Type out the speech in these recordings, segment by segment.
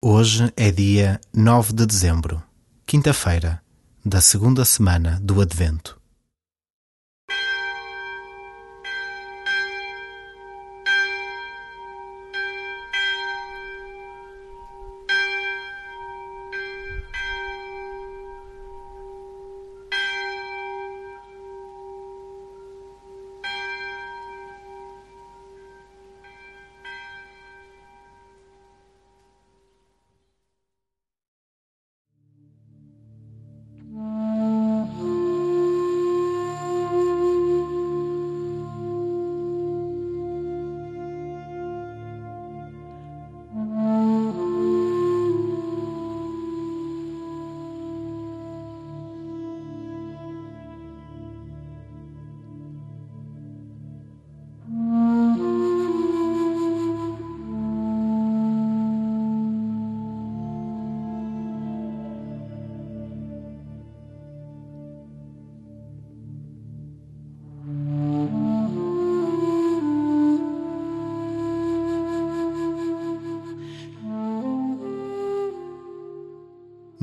Hoje é dia 9 de dezembro, quinta-feira, da segunda semana do Advento.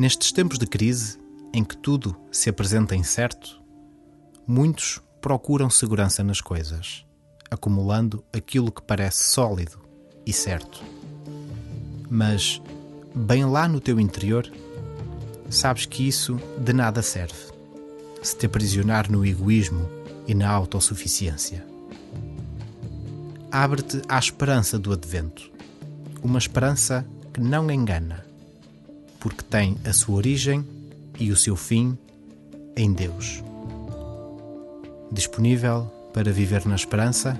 Nestes tempos de crise, em que tudo se apresenta incerto, muitos procuram segurança nas coisas, acumulando aquilo que parece sólido e certo. Mas, bem lá no teu interior, sabes que isso de nada serve se te aprisionar no egoísmo e na autossuficiência. Abre-te à esperança do advento, uma esperança que não engana porque tem a sua origem e o seu fim em Deus. Disponível para viver na esperança,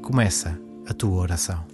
começa a tua oração.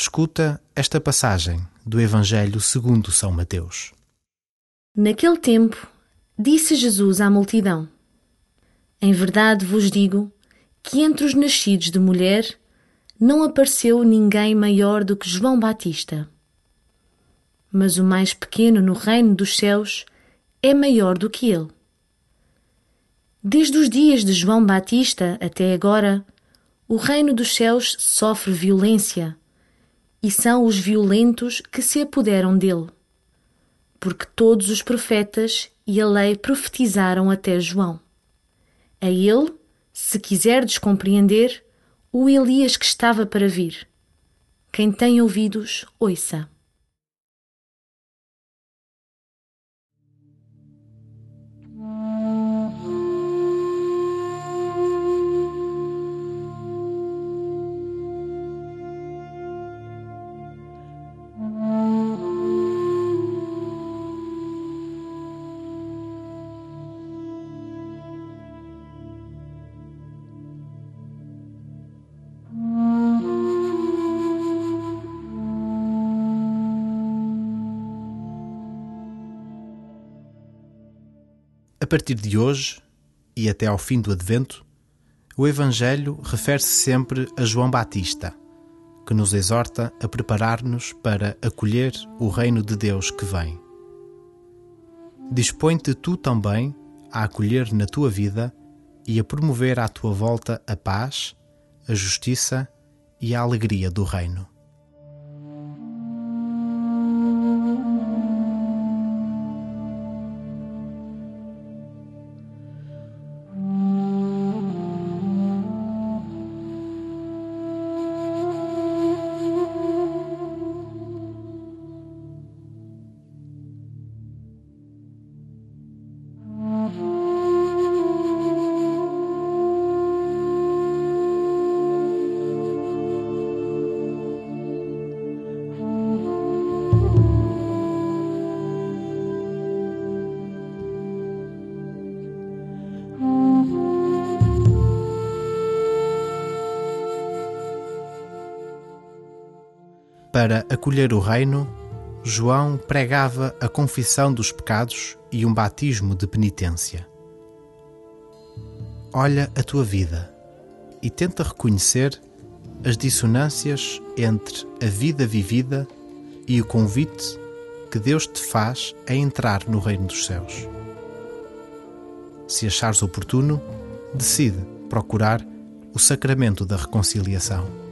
Escuta esta passagem do Evangelho segundo São Mateus. Naquele tempo, disse Jesus à multidão: Em verdade vos digo que entre os nascidos de mulher não apareceu ninguém maior do que João Batista. Mas o mais pequeno no reino dos céus é maior do que ele. Desde os dias de João Batista até agora, o reino dos céus sofre violência e são os violentos que se apoderam dele. Porque todos os profetas e a lei profetizaram até João. A ele, se quiserdes compreender, o Elias que estava para vir. Quem tem ouvidos, ouça. Partir de hoje e até ao fim do Advento, O Evangelho refere-se sempre a João Batista, que nos exorta a preparar-nos para acolher o reino de Deus que vem. Dispõe-te tu também a acolher na tua vida e a promover à tua volta a paz, a justiça e a alegria do reino. Para acolher o reino, João pregava a confissão dos pecados e um batismo de penitência. Olha a tua vida e tenta reconhecer as dissonâncias entre a vida vivida e o convite que Deus te faz a entrar no reino dos céus. Se achares oportuno, decide procurar o sacramento da reconciliação.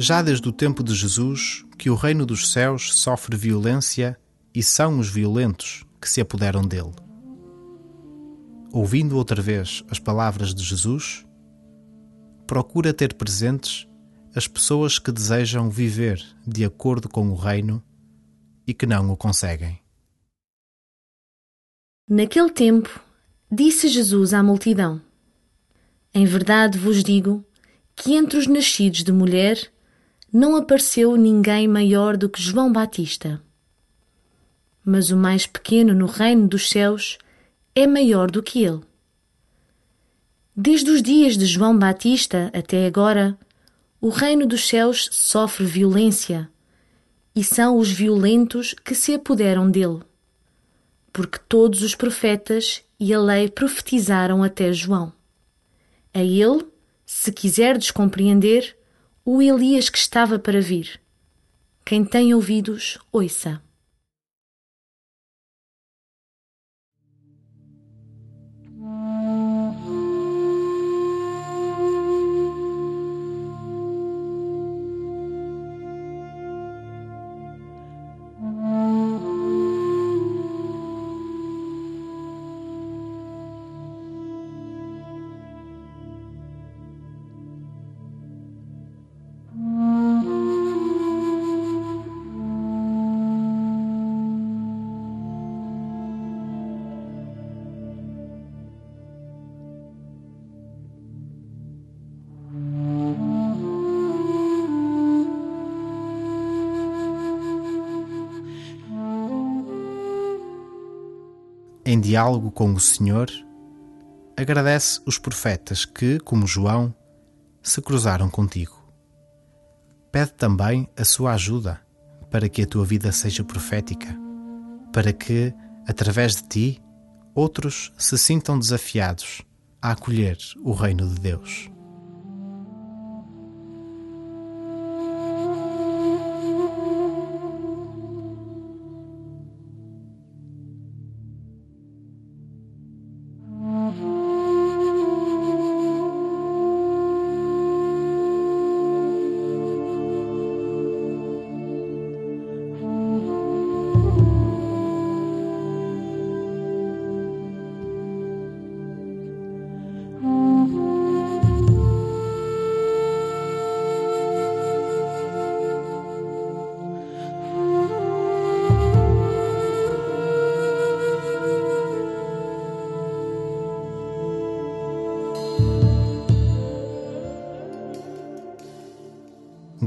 Já desde o tempo de Jesus, que o reino dos céus sofre violência e são os violentos que se apoderam dele. Ouvindo outra vez as palavras de Jesus, procura ter presentes as pessoas que desejam viver de acordo com o reino e que não o conseguem. Naquele tempo, disse Jesus à multidão: Em verdade vos digo que entre os nascidos de mulher não apareceu ninguém maior do que João Batista. Mas o mais pequeno no reino dos céus é maior do que ele. Desde os dias de João Batista até agora, o reino dos céus sofre violência, e são os violentos que se apoderam dele. Porque todos os profetas e a lei profetizaram até João. A ele, se quiserdes compreender, o Elias que estava para vir. Quem tem ouvidos, ouça. Em diálogo com o Senhor, agradece os profetas que, como João, se cruzaram contigo. Pede também a sua ajuda para que a tua vida seja profética, para que, através de ti, outros se sintam desafiados a acolher o reino de Deus.